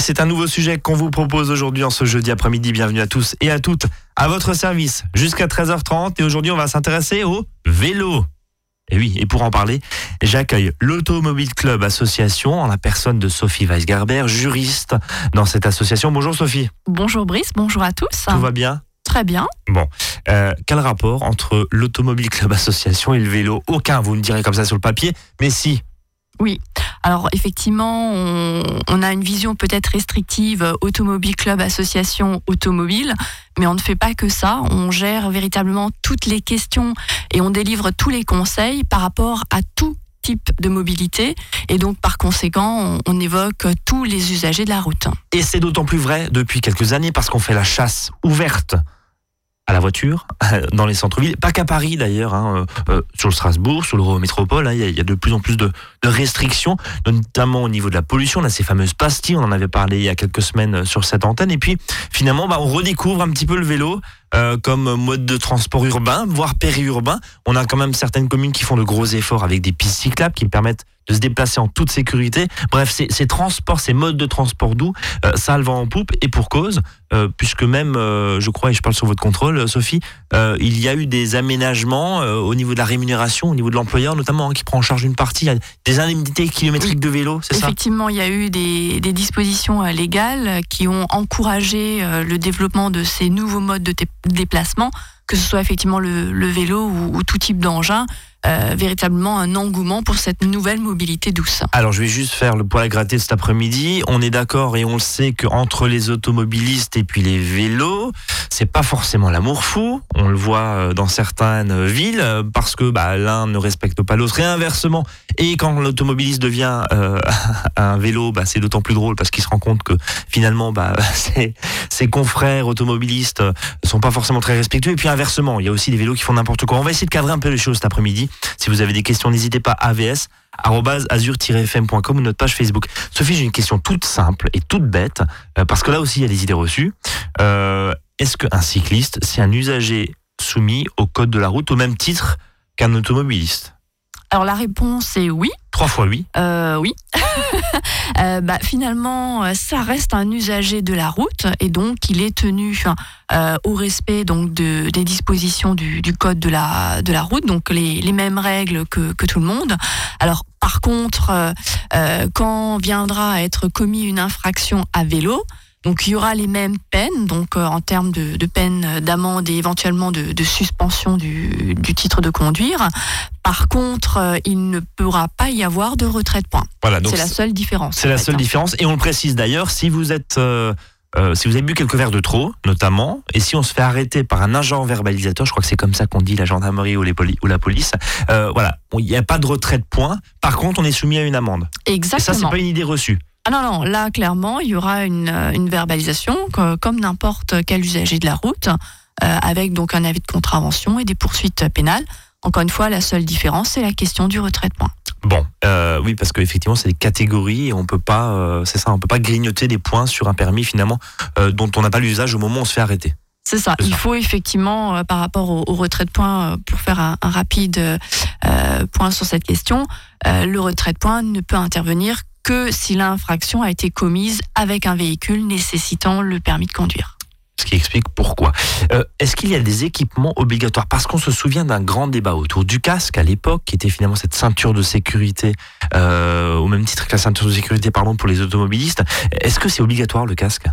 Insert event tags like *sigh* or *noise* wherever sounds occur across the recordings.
c'est un nouveau sujet qu'on vous propose aujourd'hui en ce jeudi après-midi. Bienvenue à tous et à toutes à votre service jusqu'à 13h30. Et aujourd'hui, on va s'intéresser au vélo. Et oui, et pour en parler, j'accueille l'Automobile Club Association en la personne de Sophie Weisgerber, juriste dans cette association. Bonjour Sophie. Bonjour Brice, bonjour à tous. Tout va bien? Très bien. Bon, euh, quel rapport entre l'Automobile Club Association et le vélo? Aucun, vous me direz comme ça sur le papier, mais si. Oui, alors effectivement, on, a une vision peut-être restrictive automobile club association automobile, mais on ne fait pas que ça. On gère véritablement toutes les questions et on délivre tous les conseils par rapport à tout type de mobilité et donc par conséquent on, on évoque tous les usagers de la route. Et c'est d'autant plus vrai depuis quelques années parce qu'on fait la chasse ouverte à la voiture *laughs* dans les centres-villes, pas qu'à Paris d'ailleurs, hein, euh, euh, sur le Strasbourg, sur le métropole, hein, il y, a de plus en plus de, restrictions, notamment au niveau de la pollution. On a ces fameuses pastilles, on en avait parlé il y a quelques semaines euh, sur cette antenne. Et puis finalement, bah, on redécouvre un petit peu le vélo comme mode de transport urbain, voire périurbain. On a quand même certaines communes qui font de gros efforts avec des pistes cyclables qui permettent de se déplacer en toute sécurité. Bref, ces, transports, ces modes de transport doux, ça le vent en poupe et pour cause. Euh, puisque même, euh, je crois, et je parle sur votre contrôle, euh, Sophie, il y a eu des aménagements au niveau de la rémunération, au niveau de l'employeur notamment, hein, qui prend en charge une partie, des indemnités kilométriques de vélo, c'est ça? Effectivement, il y a eu des, dispositions légales qui ont encouragé le développement de ces nouveaux modes de déplacement, que ce soit effectivement le, vélo ou tout type d'engin. Euh, véritablement un engouement pour cette nouvelle mobilité douce. Alors je vais juste faire le poil à gratter cet après-midi. On est d'accord et on le sait qu'entre les automobilistes et puis les vélos, c'est pas forcément l'amour fou. On le voit euh, dans certaines villes parce que bah, l'un ne respecte pas l'autre et inversement. Et quand l'automobiliste devient euh, *laughs* un vélo, bah, c'est d'autant plus drôle parce qu'il se rend compte que finalement bah, *laughs* ses, ses confrères automobilistes sont pas forcément très respectueux. Et puis inversement, il y a aussi des vélos qui font n'importe quoi. On va essayer de cadrer un peu les choses cet après-midi. Si vous avez des questions, n'hésitez pas avs azur-fm.com ou notre page Facebook. Sophie, j'ai une question toute simple et toute bête, euh, parce que là aussi il y a des idées reçues. Euh, est-ce qu'un cycliste, c'est un usager soumis au code de la route au même titre qu'un automobiliste? Alors la réponse est oui. Trois fois oui. Euh, oui. *laughs* Euh, bah, finalement, euh, ça reste un usager de la route et donc il est tenu au respect donc de, des dispositions du, code de la, de la route, donc les, les mêmes règles que, que, tout le monde. Alors par contre, quand viendra à être commis une infraction à vélo, donc il y aura les mêmes peines, donc euh, en termes de, de peine d'amende et éventuellement de, de suspension du, du, titre de conduire. Par contre, euh, il ne pourra pas y avoir de retrait de points. Voilà, c'est la seule différence. C'est la seule différence, et on le précise d'ailleurs. Si vous êtes euh, si vous avez bu quelques verres de trop, notamment, et si on se fait arrêter par un agent verbalisateur, je crois que c'est comme ça qu'on dit la gendarmerie ou, les ou la police, voilà, il n'y a pas de retrait de points. Par contre, on est soumis à une amende. Exactement. Et ça, c'est pas une idée reçue. Ah non, non, là, clairement, il y aura une, euh, verbalisation, comme n'importe quel usager de la route, euh, avec donc un avis de contravention et des poursuites pénales. Encore une fois, la seule différence, c'est la question du retrait de points. Bon, euh, oui, parce qu'effectivement, c'est des catégories et on peut pas, c'est ça, on peut pas grignoter des points sur un permis finalement dont on n'a pas l'usage au moment où on se fait arrêter. C'est ça. Il faut effectivement, par rapport au, retrait de points, pour faire un, rapide point sur cette question, le retrait de points ne peut intervenir que si l'infraction a été commise avec un véhicule nécessitant le permis de conduire. Ce qui explique pourquoi. Euh, est-ce qu'il y a des équipements obligatoires? Parce qu'on se souvient d'un grand débat autour du casque à l'époque, qui était finalement cette ceinture de sécurité, euh, au même titre que la ceinture de sécurité pardon, pour les automobilistes. Est-ce que c'est obligatoire le casque?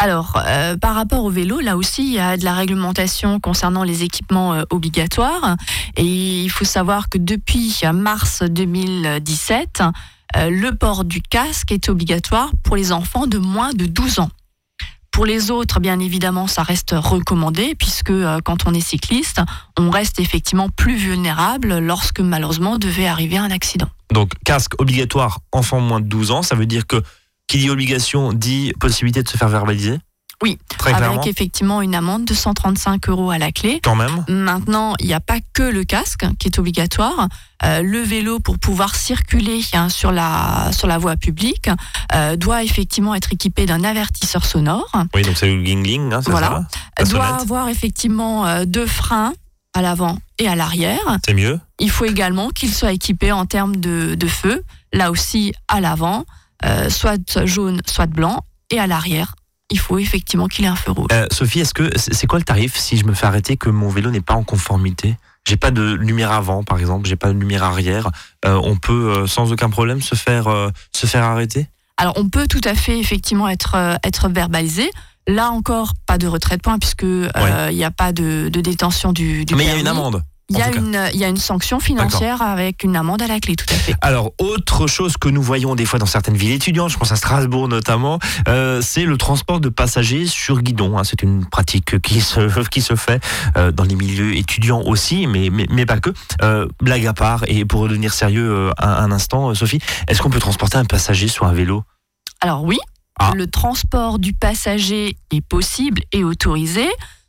Alors, euh, par rapport au vélo, là aussi, il y a de la réglementation concernant les équipements obligatoires. Et il faut savoir que depuis mars 2017, euh, le port du casque est obligatoire pour les enfants de moins de 12 ans. Pour les autres, bien évidemment, ça reste recommandé puisque euh, quand on est cycliste, on reste effectivement plus vulnérable lorsque malheureusement devait arriver un accident. Donc casque obligatoire enfant moins de 12 ans, ça veut dire que qui dit obligation dit possibilité de se faire verbaliser oui, avec effectivement une amende de 135 euros à la clé. Quand même. Maintenant, il n'y a pas que le casque qui est obligatoire. Euh, le vélo, pour pouvoir circuler hein, sur, la, sur la voie publique, euh, doit effectivement être équipé d'un avertisseur sonore. Oui, donc c'est le gling hein, voilà. Ça, doit avoir effectivement euh, deux freins à l'avant et à l'arrière. C'est mieux. Il faut également qu'il soit équipé en termes de, de feu, là aussi à l'avant, soit jaune, soit blanc, et à l'arrière, il faut effectivement qu'il ait un feu rouge. Euh, Sophie, est-ce que c'est quoi le tarif si je me fais arrêter que mon vélo n'est pas en conformité? J'ai pas de lumière avant, par exemple, j'ai pas de lumière arrière. Euh, on peut euh, sans aucun problème se faire euh, se faire arrêter? Alors, on peut tout à fait effectivement être, euh, être verbalisé. Là encore, pas de retrait de points puisque euh, il n'y a pas de, de détention du, du Mais il y a une amende. Il y, a une, il y a une sanction financière avec une amende à la clé, tout à fait. Alors, autre chose que nous voyons des fois dans certaines villes étudiantes, je pense à Strasbourg notamment, euh, c'est le transport de passagers sur guidon. hein. C'est une pratique qui se, qui se fait euh, dans les milieux étudiants aussi, mais, mais, mais pas que. Euh, blague à part, et pour redevenir sérieux un, un instant, Sophie, est-ce qu'on peut transporter un passager sur un vélo? Alors oui, Ah. le transport du passager est possible et autorisé.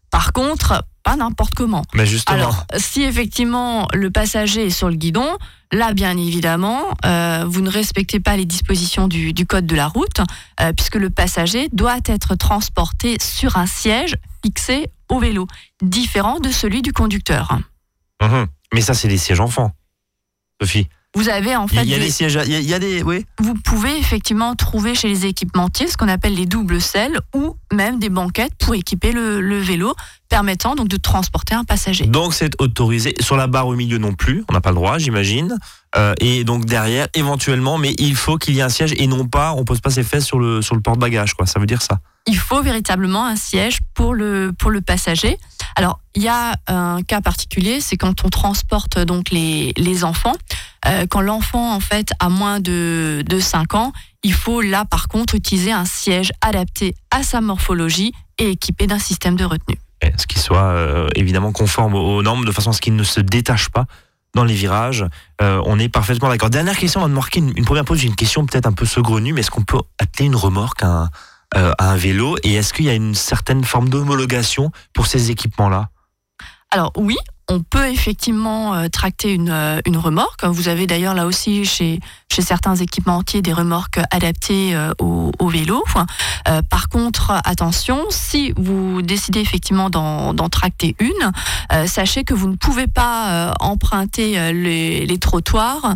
Par contre, pas n'importe comment. Mais justement, Alors, si effectivement le passager est sur le guidon, là, bien évidemment, euh, vous ne respectez pas les dispositions du, du code de la route, euh, puisque le passager doit être transporté sur un siège fixé au vélo, différent de celui du conducteur. Mhm. mais ça c'est des sièges enfants. Sophie, Vous avez en fait, il y a des- des sièges, il y a, il y a des, oui. vous pouvez effectivement trouver chez les équipementiers ce qu'on appelle les doubles selles ou même des banquettes pour équiper le, le vélo, permettant donc de transporter un passager. Donc c'est autorisé. Sur la barre au milieu non plus, on n'a pas le droit, j'imagine. Euh, et donc derrière, éventuellement, mais il faut qu'il y ait un siège et non pas, on pose pas ses fesses sur le sur le porte-bagages, quoi. Ça veut dire ça. il faut véritablement un siège pour le, pour le passager. Alors, il y a un cas particulier, c'est quand on transporte donc les, les enfants. Euh, quand l'enfant, en fait, a moins de, de 5 ans, il faut là, par contre, utiliser un siège adapté à sa morphologie et équipé d'un système de retenue. Et Ce qui soit euh, évidemment conforme aux aux normes, de façon à ce qu'il ne se détache pas dans les virages. Euh, on est parfaitement d'accord. Dernière question, on va marquer une, première pause. J'ai une question peut-être un peu saugrenue, mais est-ce qu'on peut atteler une remorque euh, à un vélo? Et est-ce qu'il y a une certaine forme d'homologation pour ces équipements-là? Alors oui, on peut effectivement euh, tracter une, euh, une remorque. Vous avez d'ailleurs là aussi chez, chez certains équipementiers des remorques adaptées euh, au, vélo. Par contre, attention, si vous décidez effectivement d'en tracter une, sachez que vous ne pouvez pas emprunter les, trottoirs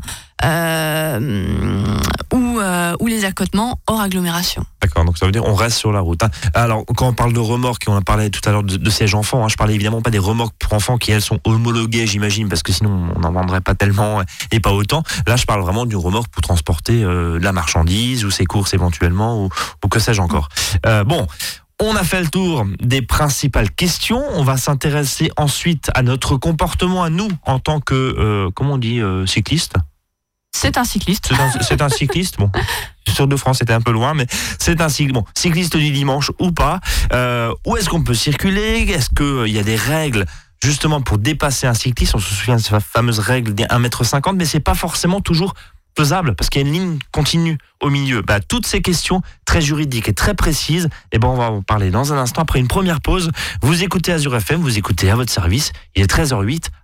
ou, euh, ou les accotements hors agglomération. D'accord, donc ça veut dire on reste sur la route. hein. Alors, quand on parle de remorques, on a parlé tout à l'heure de, de sièges enfants, hein, je parlais évidemment pas des remorques pour enfants qui, elles, sont homologuées, j'imagine, parce que sinon on n'en vendrait pas tellement et pas autant. Là, je parle vraiment d'une remorque pour transporter euh, la marchandise ou ses courses éventuellement, ou, ou que sais-je encore. Euh, bon. On a fait le tour des principales questions. On va s'intéresser ensuite à notre comportement à nous en tant que, euh, comment on dit, euh, cycliste? C'est un cycliste. C'est un, cycliste, bon. *laughs* Sur de France, c'était un peu loin, mais c'est un cycle, bon, cycliste du dimanche ou pas. Euh, où est-ce qu'on peut circuler? Est-ce qu'il y a des règles justement pour dépasser un cycliste? On se souvient de cette fameuse règle des 1m50, mais c'est pas forcément toujours faisable parce qu'il y a une ligne continue au milieu. Bah, toutes ces questions très juridiques et très précises, et ben on va en parler dans un instant après une première pause. Vous écoutez Azure FM, vous écoutez à votre service. Il est 13h08.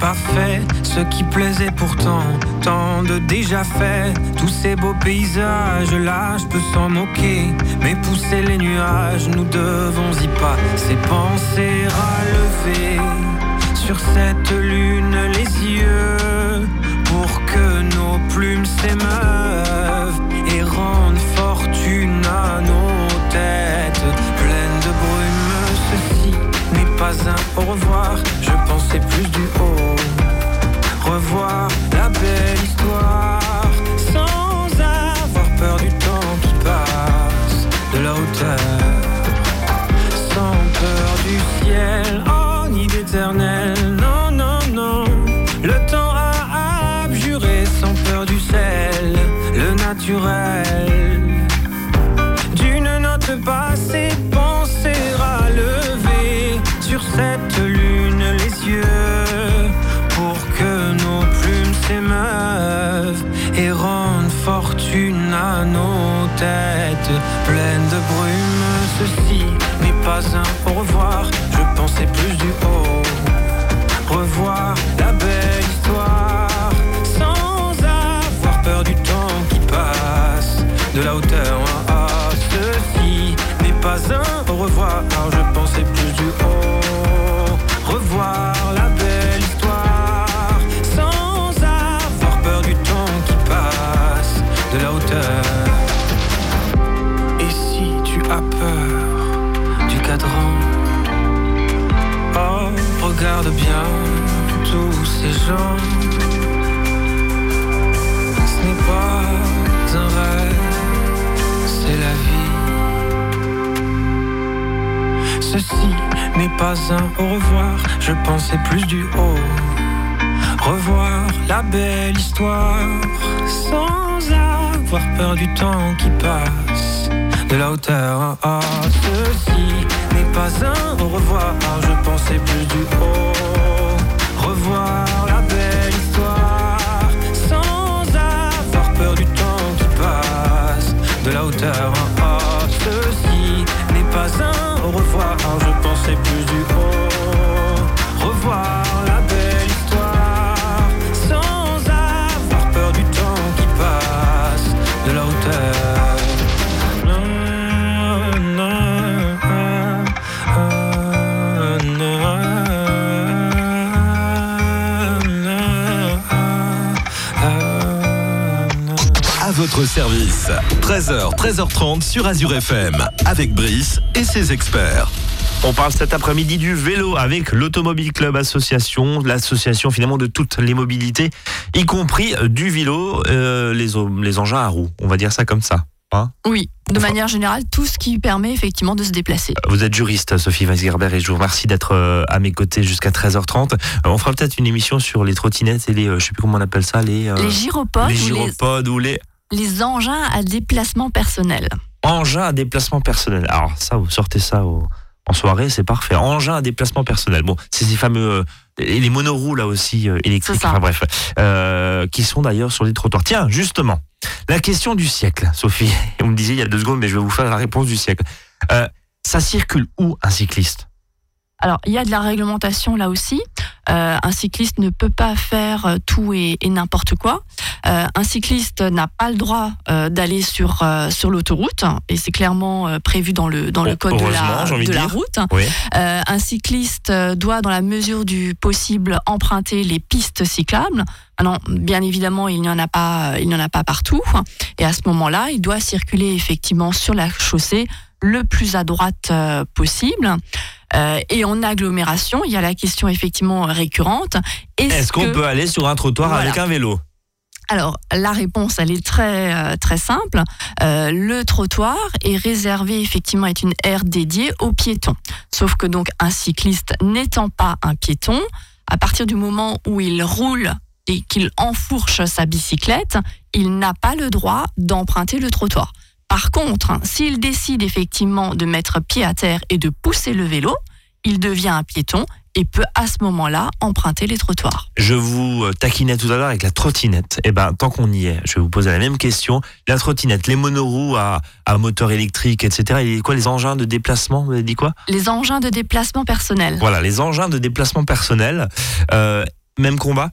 Pas fait. Ce qui plaisait pourtant, tant de déjà fait. Tous ces beaux paysages, là, je peux s'en moquer. Mais pousser les nuages, nous devons y passer. Penser à lever sur cette lune les yeux. Pour que nos plumes s'émeuvent et rendent fortune à nos têtes pas un au revoir, je pensais plus du haut. Revoir la belle histoire au revoir, je pensais plus du haut. Revoir la belle histoire sans avoir peur du temps qui passe. De la hauteur, ah, ceci n'est pas un au revoir, je pensais plus du haut. Revoir la belle histoire sans avoir peur du temps qui passe. De la hauteur, pas un au revoir, je pensais plus du haut. Revoir votre service. 13h, 13h30 sur Azure FM. Avec Brice et ses experts. On parle cet après-midi du vélo avec l'Automobile Club Association, l'association finalement de toutes les mobilités, y compris euh, du vélo, euh, les, engins à roues. On va dire ça comme ça. hein? Oui, de Enfin- manière générale, tout ce qui permet effectivement de se déplacer. Vous êtes juriste, Sophie Weisgerber, et je vous remercie d'être euh, à mes côtés jusqu'à 13h30. Euh, On fera peut-être une émission sur les trottinettes et les, euh, je sais plus comment on appelle ça, les, euh, les gyropodes les ou les, gyropodes ou les les engins à déplacement personnel. engins à déplacement personnel. Alors ça, vous sortez ça au- en soirée, c'est parfait. Engins à déplacement personnel. Bon, c'est ces fameux euh, et les monoroues là aussi euh, électriques. Enfin bref, euh, qui sont d'ailleurs sur les trottoirs. Tiens, justement, la question du siècle, Sophie. *laughs* Vous me disiez il y a deux secondes, mais je vais vous faire la réponse du siècle. Euh, ça circule où un cycliste? Alors, il y a de la réglementation là aussi. Euh, un cycliste ne peut pas faire euh, tout et, et n'importe quoi. Euh, un cycliste n'a pas le droit euh, d'aller sur, euh, sur l'autoroute, et c'est clairement euh, prévu dans le, dans le code de la, de la route. Oui. Un cycliste doit, dans la mesure du possible, emprunter les pistes cyclables. Maintenant, bien évidemment, il n'y en a pas, il n'y en a pas partout. Et à ce moment-là, il doit circuler effectivement sur la chaussée le plus à droite possible. Euh, et en agglomération, il y a la question effectivement récurrente. Est-ce qu'on que- peut aller sur un trottoir Voilà. avec un vélo? Alors, la réponse, elle est très, euh, très simple. Euh, le trottoir est réservé, effectivement, est une aire dédiée aux piétons. Sauf que donc, un cycliste n'étant pas un piéton, à partir du moment où il roule et qu'il enfourche sa bicyclette, il n'a pas le droit d'emprunter le trottoir. Par contre, hein, s'il décide effectivement de mettre pied à terre et de pousser le vélo, il devient un piéton et peut à ce moment-là emprunter les trottoirs. Je vous euh, taquinais tout à l'heure avec la trottinette. Eh ben, tant qu'on y est, je vais vous poser la même question. La trottinette, les monoroues à, à moteur électrique, etc. Et quoi, les engins de déplacement Vous avez dit quoi? Les engins de déplacement personnel. Voilà, les engins de déplacement personnel. Euh, même combat?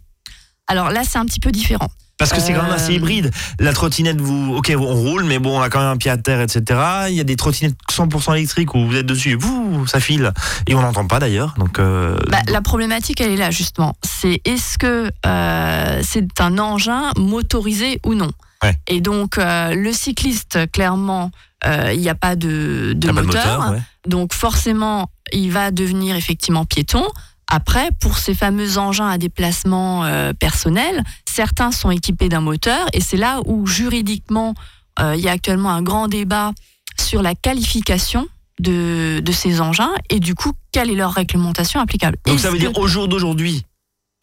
Alors là, c'est un petit peu différent. Parce que c'est quand même Euh, assez hybride. La trottinette, vous, ok, on roule, mais bon, on a quand même un pied à terre, etc. Il y a des trottinettes 100% électriques où vous êtes dessus, et vous, ça file, et on n'entend pas d'ailleurs. Donc, euh, Bah, la problématique, elle est là justement. C'est est-ce que euh, c'est un engin motorisé ou non? Ouais. Et donc, euh, le cycliste, clairement, euh, il n'y a pas de, de t'as pas de moteur. moteur, ouais. Donc, forcément, il va devenir effectivement piéton. Après, pour ces fameux engins à déplacement euh, personnel, certains sont équipés d'un moteur et c'est là où juridiquement, euh, il y a actuellement un grand débat sur la qualification de, de ces engins et du coup, quelle est leur réglementation applicable. Donc ça veut dire au jour d'aujourd'hui,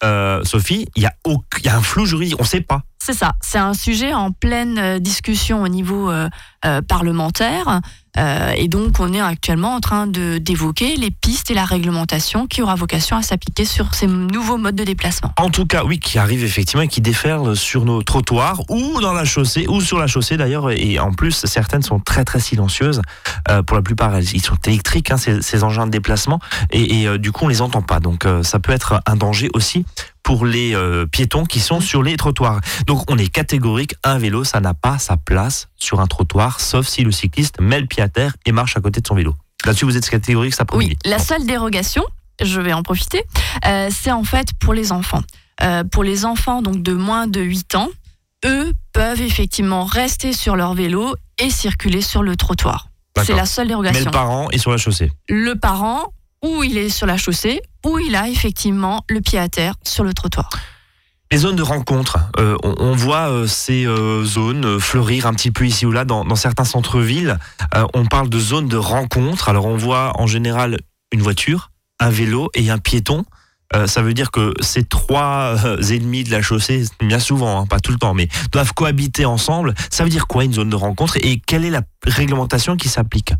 euh, Sophie, il y, y a un flou juridique, on ne sait pas. C'est ça, c'est un sujet en pleine euh, discussion au niveau euh, euh, parlementaire. Et donc, on est actuellement en train d'évoquer les pistes et la réglementation qui aura vocation à s'appliquer sur ces nouveaux modes de déplacement. En tout cas, oui, qui arrive effectivement et qui déferle sur nos trottoirs ou dans la chaussée, ou sur la chaussée d'ailleurs. Et en plus, certaines sont très très silencieuses. Pour la plupart, ils sont électriques, hein, ces, ces engins de déplacement. Et, du coup, on les entend pas. Donc, ça peut être un danger aussi pour les euh, piétons qui sont sur les trottoirs. Donc, on est catégorique. Un vélo, ça n'a pas sa place sur un trottoir, sauf si le cycliste met le pied à terre et marche à côté de son vélo. Là-dessus, vous êtes catégorique, ça Oui, la seule dérogation, je vais en profiter, euh, c'est en fait pour les enfants. Euh, pour les enfants donc de moins de 8 ans, eux peuvent effectivement rester sur leur vélo et circuler sur le trottoir. C'est la seule Mais dérogation. le parent est sur la chaussée. le parent, ou il est sur la chaussée, ou il a effectivement le pied à terre sur le trottoir. Les zones de rencontre, euh, on, voit euh, ces euh, zones fleurir un petit peu ici ou là dans, certains centres-villes. On parle de zones de rencontre. Alors on voit en général une voiture, un vélo et un piéton. Ça veut dire que ces trois ennemis de la chaussée, bien souvent, hein, pas tout le temps, mais doivent cohabiter ensemble. Ça veut dire quoi une zone de rencontre? Et quelle est la réglementation qui s'applique?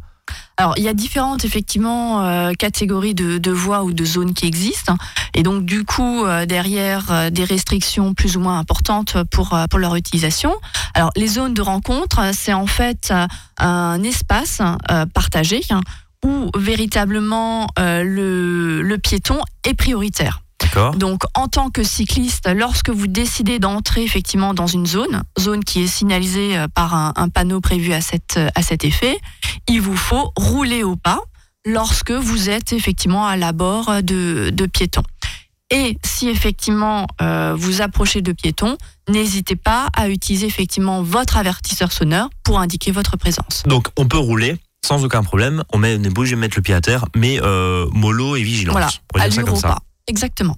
Alors, il y a différentes effectivement euh, catégories de, de voies ou de zones qui existent, et donc du coup euh, derrière euh, des restrictions plus ou moins importantes pour euh, pour leur utilisation. Alors, les zones de rencontre, euh, c'est en fait euh, un espace euh, partagé hein, où véritablement le, le piéton est prioritaire. Donc, en tant que cycliste, lorsque vous décidez d'entrer effectivement dans une zone, zone qui est signalisée euh, par un, un panneau prévu à, cette, à cet effet, il vous faut rouler au pas lorsque vous êtes effectivement à l'abord de, de piétons. Et si effectivement euh, vous approchez de piétons, n'hésitez pas à utiliser effectivement votre avertisseur sonore pour indiquer votre présence. Donc on peut rouler sans aucun problème. On met, on est obligé de mettre le pied à terre, mais euh, mollo et vigilance. Voilà, dire ça allure comme ça. pas. Exactement.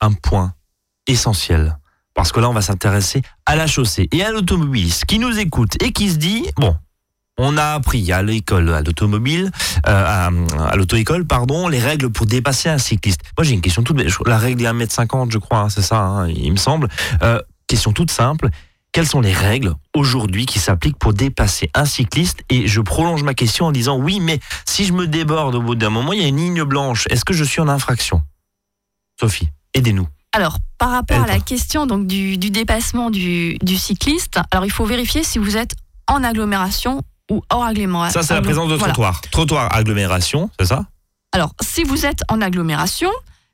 Un point essentiel. Parce que là, on va s'intéresser à la chaussée et à l'automobiliste qui nous écoute et qui se dit bon. On a appris à l'école, à l'automobile, euh, à, l'auto-école, pardon, les règles pour dépasser un cycliste. Moi, j'ai une question toute La règle est 1m50, je crois, hein, c'est ça, hein, il me semble. Euh, question toute simple. Quelles sont les règles aujourd'hui qui s'appliquent pour dépasser un cycliste Et je prolonge ma question en disant oui, mais si je me déborde au bout d'un moment, il y a une ligne blanche. Est-ce que je suis en infraction? Sophie, aidez-nous. Alors, par rapport à la question donc, du, du dépassement du, du cycliste, alors il faut vérifier si vous êtes en agglomération ou hors agglomération. Ça, c'est la présence de Voilà. trottoir. Trottoir, agglomération, c'est ça? Alors, si vous êtes en agglomération,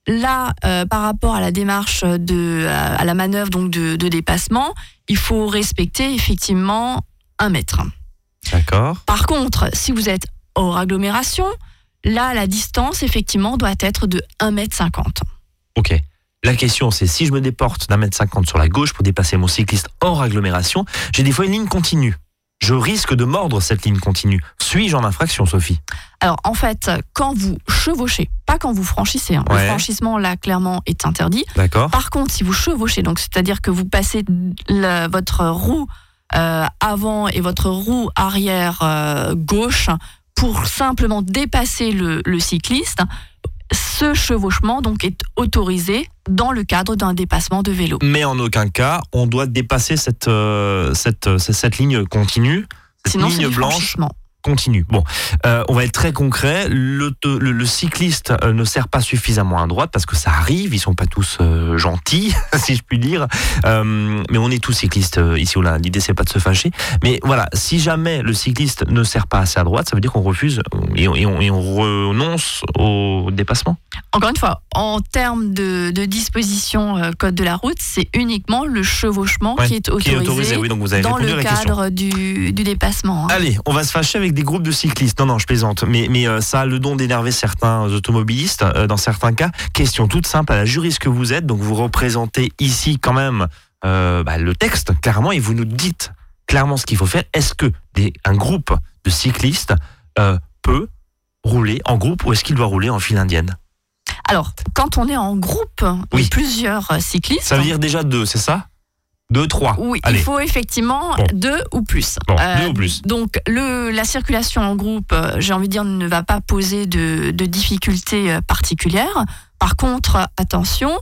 là, euh, par rapport à la démarche de, à, à la manœuvre donc de, de dépassement, il faut respecter effectivement un mètre. D'accord. Par contre, si vous êtes hors agglomération, là, la distance effectivement doit être de 1 mètre 50. Ok. La question, c'est si je me déporte d'un mètre cinquante sur la gauche pour dépasser mon cycliste hors agglomération, j'ai des fois une ligne continue. Je risque de mordre cette ligne continue. Suis-je en infraction, Sophie? Alors en fait, quand vous chevauchez, pas quand vous franchissez, hein, le franchissement là clairement est interdit. D'accord Par contre, si vous chevauchez, donc c'est-à-dire que vous passez la- votre roue euh, avant et votre roue arrière euh, gauche pour simplement dépasser le, le cycliste, ce chevauchement donc est autorisé dans le cadre d'un dépassement de vélo. Mais en aucun cas, on doit dépasser cette, euh, cette, cette ligne continue, cette Sinon, ligne blanche. Continue. Bon, euh, on va être très concret. Le, le, le cycliste euh, ne sert pas suffisamment à droite parce que ça arrive. Ils sont pas tous euh, gentils, *laughs* si je puis dire. Euh, mais on est tous cyclistes euh, ici ou là. L'idée c'est pas de se fâcher. Mais voilà, si jamais le cycliste ne sert pas assez à droite, ça veut dire qu'on refuse et et on, et on renonce au dépassement. Encore une fois, en termes de, de disposition euh, code de la route, c'est uniquement le chevauchement Ouais, qui est Qui autorisé, est autorisé. Oui, donc vous avez dans le cadre du, du dépassement. hein. Allez, on va se fâcher avec des groupes de cyclistes. Non, non, je plaisante. Mais, mais euh, ça a le don d'énerver certains automobilistes euh, dans certains cas. Question toute simple à la juriste que vous êtes. Donc vous représentez ici quand même bah, le texte clairement et vous nous dites clairement ce qu'il faut faire. Est-ce que des, un groupe de cyclistes peut rouler en groupe ou est-ce qu'il doit rouler en file indienne? Alors, quand on est en groupe Oui. plusieurs euh, cyclistes, Ça veut dire déjà deux, c'est ça? Deux, trois. oui, Allez. il faut effectivement Bon. deux ou plus. Bon, Euh, deux ou plus. Donc, le, la circulation en groupe, euh, j'ai envie de dire, ne va pas poser de, de difficultés particulières. Par contre, attention,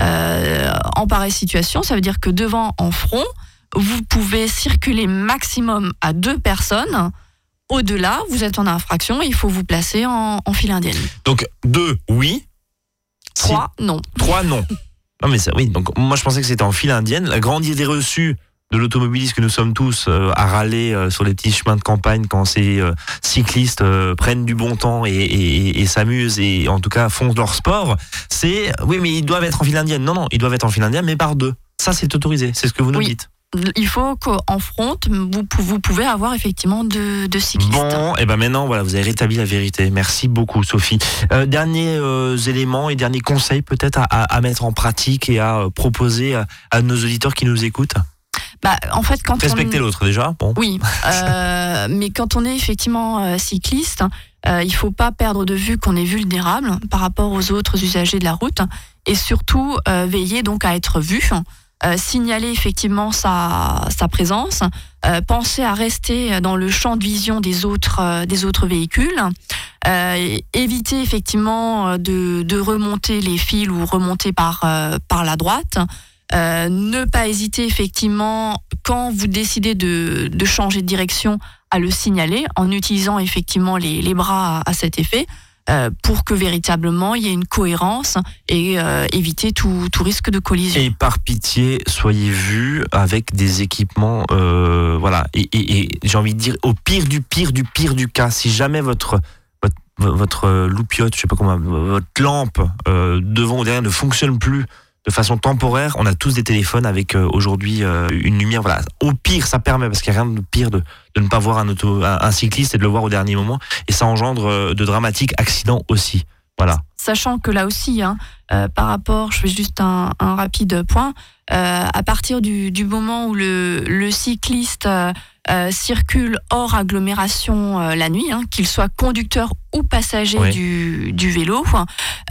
euh, en pareille situation, ça veut dire que devant, en front, vous pouvez circuler maximum à deux personnes. Au-delà, vous êtes en infraction il faut vous placer en, en file indienne. Donc deux, oui. Si- Trois, non. Trois, non. Non, mais ça, oui. Donc, moi, je pensais que c'était en file indienne. La grande idée reçue de l'automobiliste que nous sommes tous euh, à râler euh, sur les petits chemins de campagne quand ces euh, cyclistes prennent du bon temps et, et- et- et s'amusent et en tout cas font leur sport, c'est oui, mais ils doivent être en file indienne. Non, non, ils doivent être en file indienne, mais par deux. Ça, c'est autorisé. C'est ce que vous nous Oui. dites. Il faut qu'en front, vous, pou- vous pouvez avoir effectivement deux, deux cyclistes. Bon, et ben maintenant, voilà, vous avez rétabli la vérité. Merci beaucoup, Sophie. Euh, derniers euh, éléments et derniers conseils peut-être à, à- à mettre en pratique et à euh, proposer à, à nos auditeurs qui nous écoutent? Bah, en fait, quand Respecter on... l'autre déjà. Bon. Oui, euh, mais quand on est effectivement euh, cycliste, euh, il faut pas perdre de vue qu'on est vulnérable par rapport aux autres usagers de la route et surtout veiller donc à être vu, euh, signaler effectivement sa, sa présence, euh, penser à rester dans le champ de vision des autres, euh, des autres véhicules, éviter effectivement de, de remonter les fils ou remonter par, par la droite. Ne pas hésiter effectivement quand vous décidez de, de changer de direction à le signaler en utilisant effectivement les, les bras à cet effet euh, pour que véritablement il y ait une cohérence et euh, éviter tout, risque de collision. Et par pitié, soyez vus avec des équipements, euh, voilà. Et, j'ai envie de dire, au pire du pire du pire du cas, si jamais votre votre, votre loupiote, je sais pas comment, votre lampe devant ou derrière ne fonctionne plus de façon temporaire, on a tous des téléphones avec euh, aujourd'hui euh, une lumière. Voilà. Au pire, ça permet parce qu'il n'y a rien de pire de, de ne pas voir un, auto, un, cycliste et de le voir au dernier moment, et ça engendre euh, de dramatiques accidents aussi. Voilà. Sachant que là aussi, hein, par rapport, je fais juste un, rapide point, à partir du, du moment où le, le cycliste euh, euh, circule hors agglomération euh, la nuit, hein, qu'il soit conducteur ou passager Oui. du, du vélo,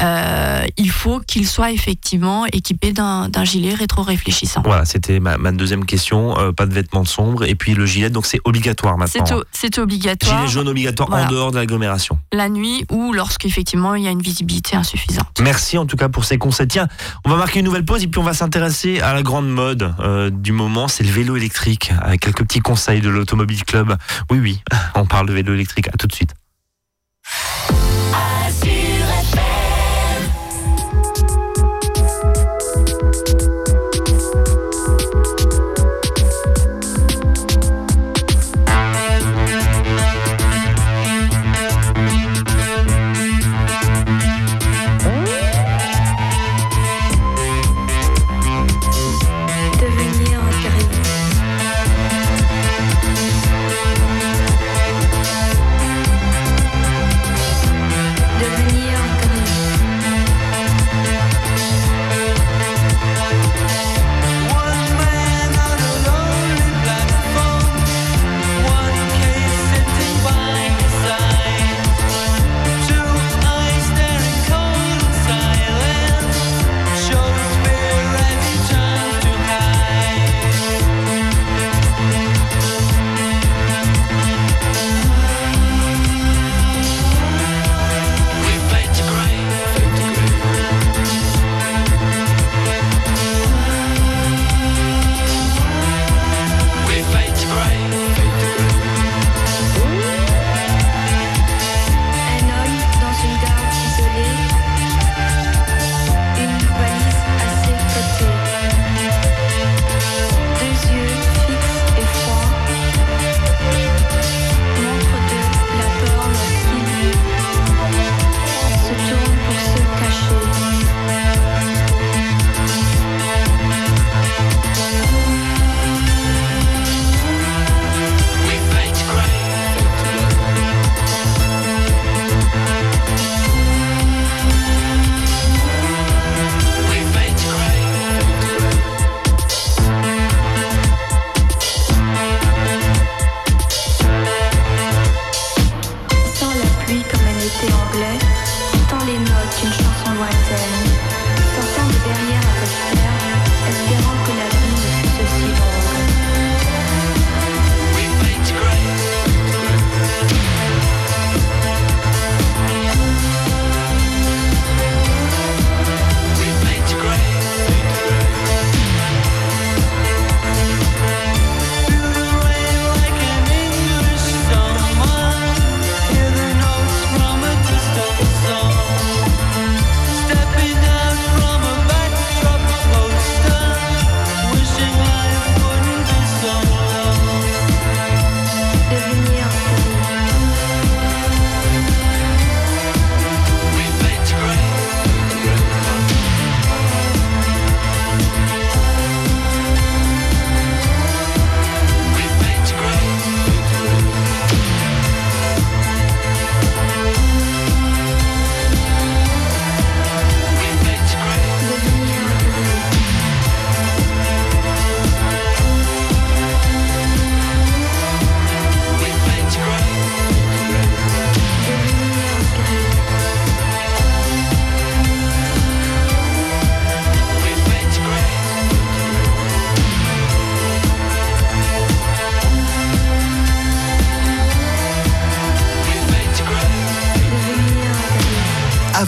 euh, il faut qu'il soit effectivement équipé d'un gilet rétro-réfléchissant. Voilà, c'était ma, ma deuxième question. Euh, pas de vêtements sombres et puis le gilet, donc c'est obligatoire maintenant. C'est o- C'est obligatoire Gilet jaune obligatoire Voilà. en dehors de l'agglomération. la nuit ou lorsqu'effectivement il y a une visibilité insuffisante. Merci en tout cas pour ces conseils. Tiens, on va marquer une nouvelle pause et puis on va s'intéresser à la grande mode euh, du moment, c'est le vélo électrique, avec quelques petits conseils de l'Automobile Club. Oui, oui, on parle de vélo électrique. À tout de suite.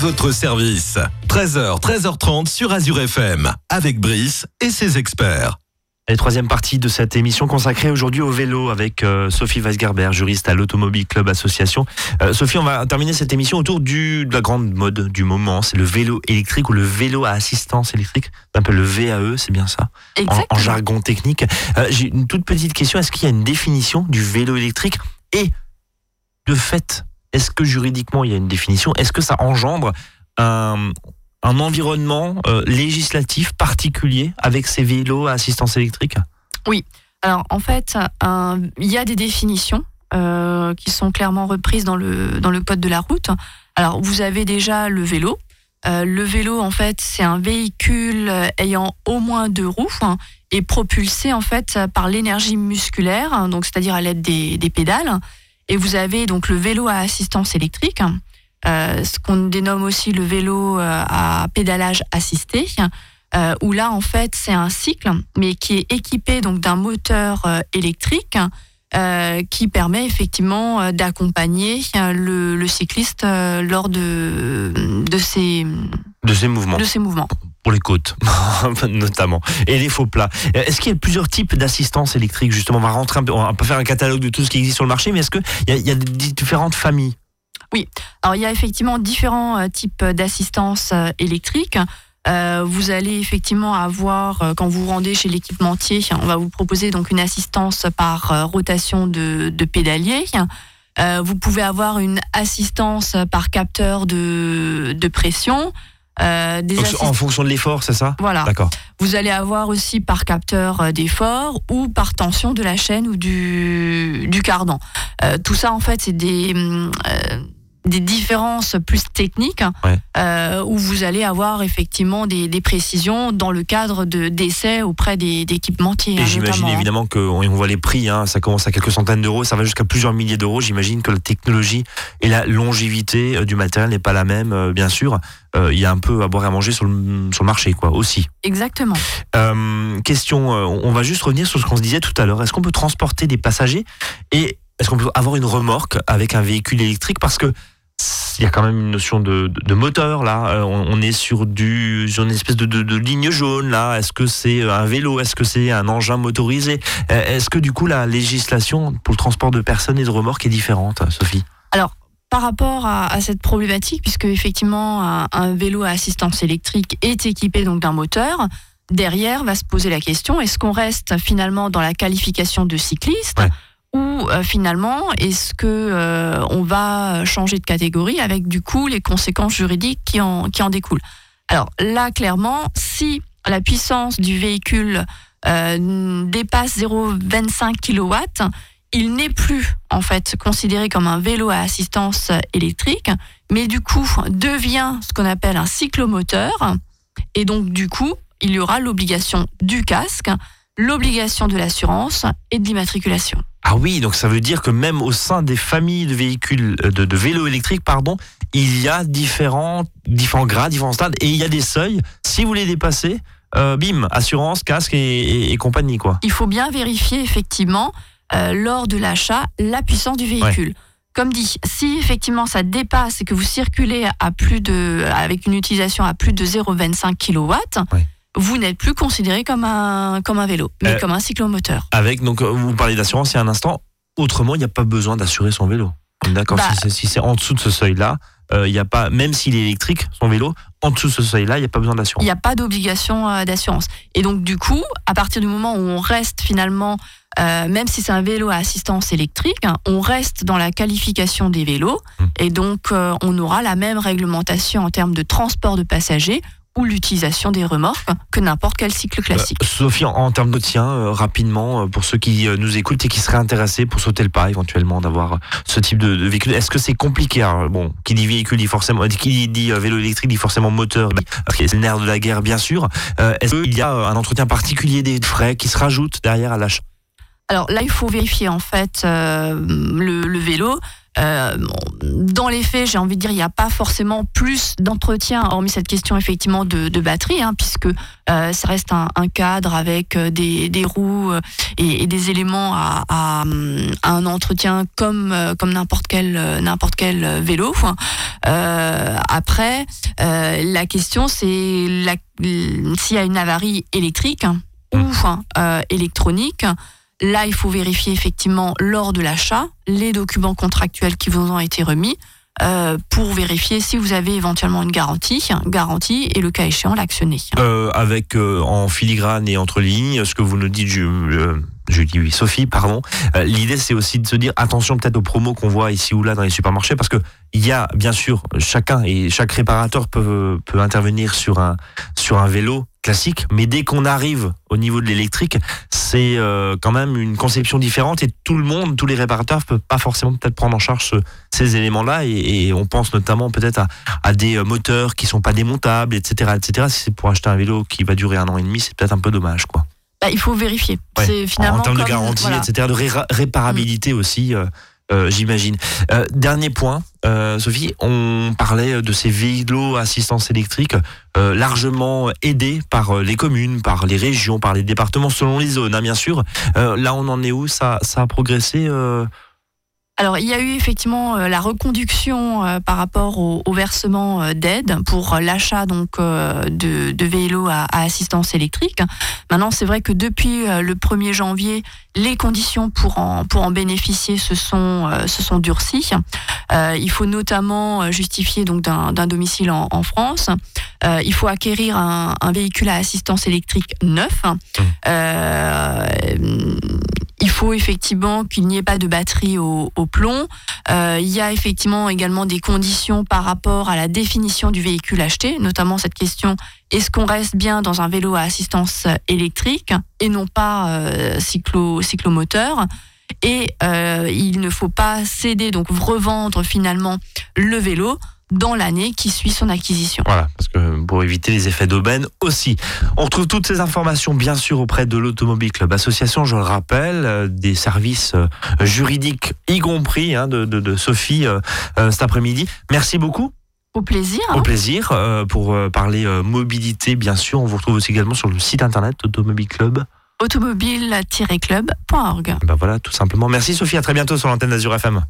Votre service. 13h, 13h30 sur Azure FM, avec Brice et ses experts. Et troisième partie de cette émission consacrée aujourd'hui au vélo avec euh, Sophie Weisgerber, juriste à l'Automobile Club Association. Euh, Sophie, on va terminer cette émission autour du, de la grande mode du moment, c'est le vélo électrique ou le vélo à assistance électrique, un peu le VAE, c'est bien ça, en, en jargon technique. Euh, J'ai une toute petite question, est-ce qu'il y a une définition du vélo électrique? Et de fait, est-ce que juridiquement il y a une définition? Est-ce que ça engendre un, environnement euh, législatif particulier avec ces vélos à assistance électrique? Alors en fait, il y a des définitions euh, qui sont clairement reprises dans le, dans le code de la route. Alors vous avez déjà le vélo. Euh, le vélo, en fait, c'est un véhicule ayant au moins deux roues hein, et propulsé en fait par l'énergie musculaire, hein, donc c'est-à-dire à l'aide des, des pédales. Et vous avez donc le vélo à assistance électrique, euh, ce qu'on dénomme aussi le vélo euh, à pédalage assisté, euh, où là en fait c'est un cycle, mais qui est équipé donc d'un moteur euh, électrique euh, qui permet effectivement euh, d'accompagner le, le cycliste lors de, de, ses, de ces mouvements de ses mouvements. Pour les côtes *laughs* notamment et les faux plats. Euh, Est-ce qu'il y a plusieurs types d'assistance électrique justement? On va rentrer un peu, on va faire un catalogue de tout ce qui existe sur le marché, mais est-ce qu'il y, a- différentes familles? Alors il y a effectivement différents euh, types d'assistance euh, électrique. Euh, vous allez effectivement avoir, quand vous vous rendez chez l'équipementier, on va vous proposer donc une assistance par rotation de, pédalier. Vous pouvez avoir une assistance par capteur de pression. Euh, des Donc, En fonction de l'effort, c'est ça Voilà. D'accord. Vous allez avoir aussi par capteur euh, d'effort ou par tension de la chaîne ou du, du cardan. Euh, tout ça, en fait, c'est des, hum, euh, des différences plus techniques Ouais. euh, où vous allez avoir effectivement des, des précisions dans le cadre de- d'essais auprès des d'équipementiers. Hein, j'imagine notamment. évidemment que on on voit les prix, hein, ça commence à quelques centaines d'euros, ça va jusqu'à plusieurs milliers d'euros. J'imagine que la technologie et la longévité euh, du matériel n'est pas la même, euh, bien sûr. Euh, Il y a un peu à boire et à manger sur le, sur le marché, quoi, aussi. Exactement. Question, on va juste revenir sur ce qu'on se disait tout à l'heure. Est-ce qu'on peut transporter des passagers et est-ce qu'on peut avoir une remorque avec un véhicule électrique? Parce que il y a quand même une notion de, de- de moteur là. Euh, on, on est sur du sur une espèce de, ligne jaune là. Est-ce que c'est un vélo? Est-ce que c'est un engin motorisé? Euh, Est-ce que du coup la législation pour le transport de personnes et de remorques est différente, Sophie? Par rapport à, à cette problématique, puisque effectivement un, un vélo à assistance électrique est équipé donc d'un moteur, derrière va se poser la question est-ce qu'on reste finalement dans la qualification de cycliste? Ouais. Ou euh, finalement est-ce que euh, on va changer de catégorie avec du coup les conséquences juridiques qui en découlent? Alors là clairement, si la puissance du véhicule euh, dépasse 0,25 kW, il n'est plus en fait considéré comme un vélo à assistance électrique, mais du coup devient ce qu'on appelle un cyclomoteur. Et donc du coup, il y aura l'obligation du casque, l'obligation de l'assurance et de l'immatriculation. Ah oui, donc ça veut dire que même au sein des familles de véhicules, euh, de, de vélos électriques, pardon, il y a différents, différents grades, différents stades, et il y a des seuils. Si vous les dépassez, euh, bim, assurance, casque et, et- et compagnie, quoi. Il faut bien vérifier effectivement euh, lors de l'achat la puissance du véhicule. Comme dit, si effectivement ça dépasse et que vous circulez à plus de, avec une utilisation à plus de 0,25 kW, Ouais. Vous n'êtes plus considéré comme un, comme un vélo, mais Euh, comme un cyclomoteur. Avec, donc, euh, vous parlez d'assurance il y a un instant. Autrement, il n'y a pas besoin d'assurer son vélo. D'accord, Bah- si c'est si c'est en dessous de ce seuil-là, euh, il y a pas, même s'il est électrique, son vélo, en dessous de ce seuil-là, il n'y a pas besoin Il d'assurance. n'y a pas d'obligation euh, d'assurance. Et donc, du coup, à partir du moment où on reste finalement, euh, même si c'est un vélo à assistance électrique, hein, on reste dans la qualification des vélos. Hmm. Et donc, euh, on aura la même réglementation en termes de transport de passagers ou l'utilisation des remorques que n'importe quel cycle classique. Euh, Sophie, en, en termes de tien, euh, rapidement, euh, pour ceux qui euh, nous écoutent et qui seraient intéressés pour sauter le pas éventuellement d'avoir ce type de, de véhicule, est-ce que c'est compliqué Alors, Bon, qui dit véhicule dit forcément, qui dit vélo électrique dit forcément moteur, bah, parce que c'est le nerf de la guerre bien sûr. Est-ce qu'il y a un entretien particulier des frais qui se rajoutent derrière à l'achat? Alors là, il faut vérifier en fait euh, le, le vélo. Euh, dans les faits, j'ai envie de dire, il n'y a pas forcément plus d'entretien, hormis cette question effectivement de, de batterie, hein, puisque euh, ça reste un, un, cadre avec euh, des, des roues euh, et, et, des éléments à, à, à, un entretien comme comme n'importe quel n'importe quel vélo. Euh, après, euh, la question c'est s'il y a une avarie électrique ou euh, électronique. Là, il faut vérifier effectivement lors de l'achat les documents contractuels qui vous ont été remis euh, pour vérifier si vous avez éventuellement une garantie, garantie et le cas échéant l'actionner. Euh, avec euh, en filigrane et entre lignes, ce que vous nous dites, je dis oui, Sophie, pardon. Euh, L'idée, c'est aussi de se dire attention peut-être aux promos qu'on voit ici ou là dans les supermarchés, parce que il y a bien sûr chacun et chaque réparateur peut peut intervenir sur un sur un vélo classique, mais dès qu'on arrive au niveau de l'électrique, c'est euh, quand même une conception différente et tout le monde, tous les réparateurs peuvent pas forcément peut-être prendre en charge ce, ces éléments-là et, et, on pense notamment peut-être à, à, des moteurs qui sont pas démontables, etc., etc. Si c'est pour acheter un vélo qui va durer un an et demi, c'est peut-être un peu dommage, quoi. Bah, il faut vérifier. Ouais. C'est finalement en termes de garantie, voilà. etc., de ré réparabilité mmh. aussi. Euh, euh, j'imagine. Euh, dernier point, euh, Sophie, on parlait de ces véhicules à assistance électrique largement aidés par les communes, par les régions, par les départements, selon les zones, hein, bien sûr. Là, on en est où? Ça, ça a progressé alors, il y a eu effectivement euh, la reconduction euh, par rapport au, au versement euh, d'aide pour l'achat donc de, de vélos à, à, assistance électrique. Maintenant, c'est vrai que depuis le 1er janvier, les conditions pour en, pour en bénéficier se sont, se sont durcies. il faut notamment justifier donc d'un domicile en, en France. il faut acquérir un, un, véhicule à assistance électrique neuf. Euh, il faut effectivement qu'il n'y ait pas de batterie au, plomb. Euh, il y a effectivement également des conditions par rapport à la définition du véhicule acheté, notamment cette question est-ce qu'on reste bien dans un vélo à assistance électrique et non pas euh, cyclo, cyclomoteur? Et euh, il ne faut pas céder donc revendre finalement le vélo dans l'année qui suit son acquisition. Voilà, parce que pour éviter les effets d'aubaine aussi. On retrouve toutes ces informations bien sûr auprès de l'Automobile Club Association, je le rappelle, euh, des services euh, juridiques y compris hein, de, de, de, Sophie euh, cet après-midi. Merci beaucoup. Au plaisir. Au plaisir euh, pour euh, parler mobilité, bien sûr. On vous retrouve aussi également sur le site internet Automobile Club. Automobile-club.org. Ben voilà, tout simplement. Merci Sophie, à très bientôt sur l'antenne d'Azur FM.